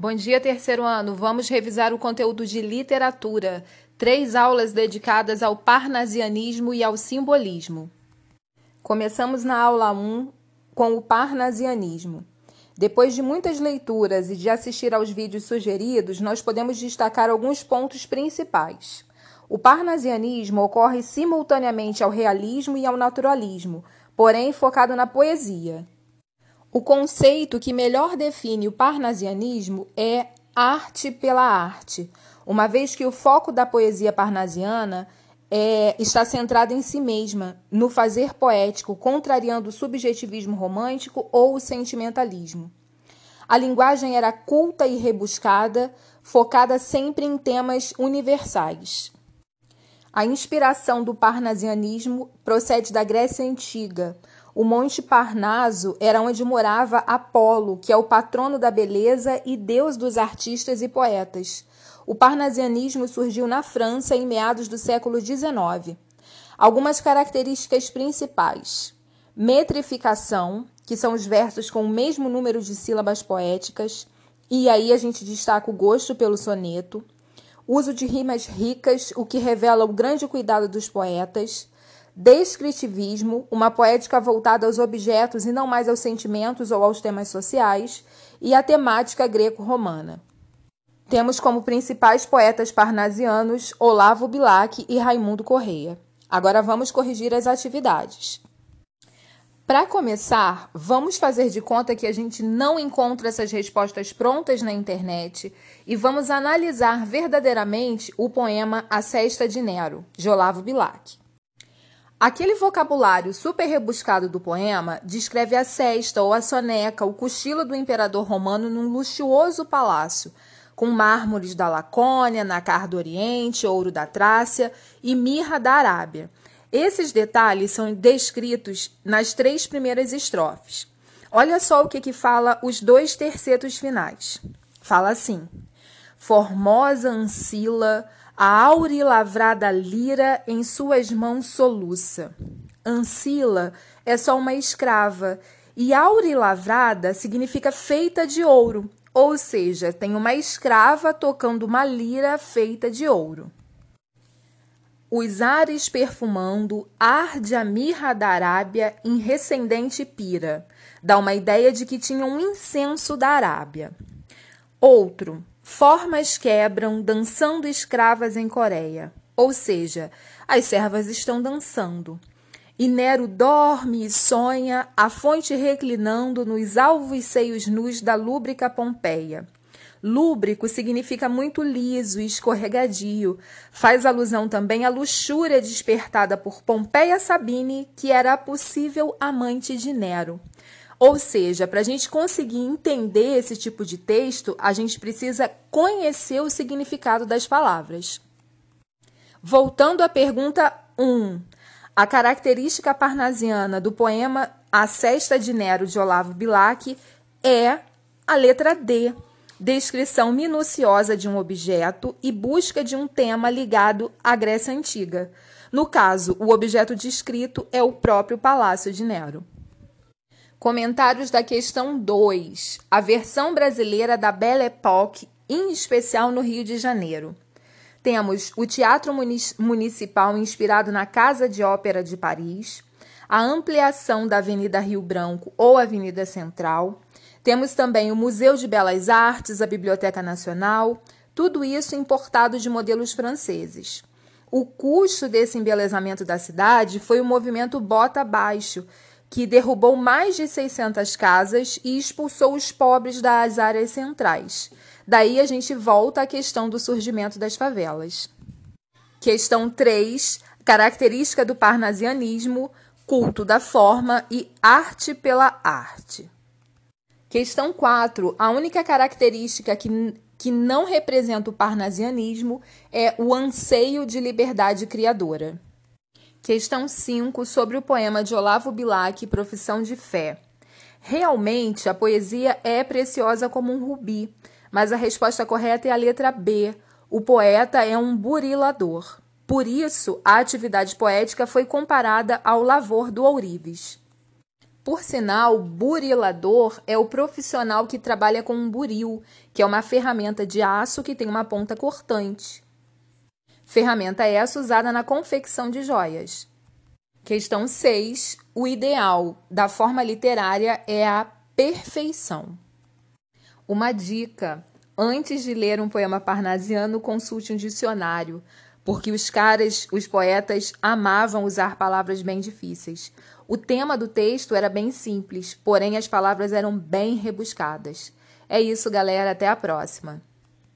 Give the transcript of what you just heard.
Bom dia, terceiro ano. Vamos revisar o conteúdo de literatura. Três aulas dedicadas ao parnasianismo e ao simbolismo. Começamos na aula 1 com o parnasianismo. Depois de muitas leituras e de assistir aos vídeos sugeridos, nós podemos destacar alguns pontos principais. O parnasianismo ocorre simultaneamente ao realismo e ao naturalismo, porém focado na poesia. O conceito que melhor define o parnasianismo é arte pela arte, uma vez que o foco da poesia parnasiana é, está centrado em si mesma, no fazer poético, contrariando o subjetivismo romântico ou o sentimentalismo. A linguagem era culta e rebuscada, focada sempre em temas universais. A inspiração do parnasianismo procede da Grécia Antiga, o Monte Parnaso era onde morava Apolo, que é o patrono da beleza e deus dos artistas e poetas. O parnasianismo surgiu na França em meados do século XIX. Algumas características principais: metrificação, que são os versos com o mesmo número de sílabas poéticas, e aí a gente destaca o gosto pelo soneto. Uso de rimas ricas, o que revela o grande cuidado dos poetas descritivismo, uma poética voltada aos objetos e não mais aos sentimentos ou aos temas sociais, e a temática greco-romana. Temos como principais poetas parnasianos Olavo Bilac e Raimundo Correia. Agora vamos corrigir as atividades. Para começar, vamos fazer de conta que a gente não encontra essas respostas prontas na internet e vamos analisar verdadeiramente o poema A Cesta de Nero, de Olavo Bilac. Aquele vocabulário super rebuscado do poema descreve a cesta ou a soneca, o cochilo do imperador romano num luxuoso palácio, com mármores da Lacônia, nacar do Oriente, ouro da Trácia e mirra da Arábia. Esses detalhes são descritos nas três primeiras estrofes. Olha só o que, que fala os dois tercetos finais. Fala assim: Formosa Ancila a aure lavrada lira em suas mãos soluça. Ancila é só uma escrava e aure lavrada significa feita de ouro, ou seja, tem uma escrava tocando uma lira feita de ouro. Os ares perfumando, arde a mirra da Arábia em recendente pira. Dá uma ideia de que tinha um incenso da Arábia. Outro, Formas quebram, dançando escravas em Coreia. Ou seja, as servas estão dançando. E Nero dorme e sonha, a fonte reclinando nos alvos seios nus da lúbrica Pompeia. Lúbrico significa muito liso e escorregadio. Faz alusão também à luxúria despertada por Pompeia Sabine, que era a possível amante de Nero. Ou seja, para a gente conseguir entender esse tipo de texto, a gente precisa conhecer o significado das palavras. Voltando à pergunta 1. A característica parnasiana do poema A Cesta de Nero de Olavo Bilac é a letra D, descrição minuciosa de um objeto e busca de um tema ligado à Grécia Antiga. No caso, o objeto descrito é o próprio Palácio de Nero. Comentários da questão 2. A versão brasileira da Belle Époque, em especial no Rio de Janeiro. Temos o Teatro Municipal inspirado na Casa de Ópera de Paris, a ampliação da Avenida Rio Branco ou Avenida Central. Temos também o Museu de Belas Artes, a Biblioteca Nacional, tudo isso importado de modelos franceses. O custo desse embelezamento da cidade foi o movimento Bota Abaixo, que derrubou mais de 600 casas e expulsou os pobres das áreas centrais. Daí a gente volta à questão do surgimento das favelas. Questão 3. Característica do parnasianismo, culto da forma e arte pela arte. Questão 4. A única característica que, que não representa o parnasianismo é o anseio de liberdade criadora. Questão 5 sobre o poema de Olavo Bilac, Profissão de Fé. Realmente, a poesia é preciosa como um rubi, mas a resposta correta é a letra B. O poeta é um burilador. Por isso, a atividade poética foi comparada ao lavor do ourives. Por sinal, burilador é o profissional que trabalha com um buril, que é uma ferramenta de aço que tem uma ponta cortante. Ferramenta essa usada na confecção de joias. Questão 6. O ideal da forma literária é a perfeição. Uma dica: antes de ler um poema parnasiano, consulte um dicionário, porque os caras, os poetas, amavam usar palavras bem difíceis. O tema do texto era bem simples, porém as palavras eram bem rebuscadas. É isso, galera. Até a próxima.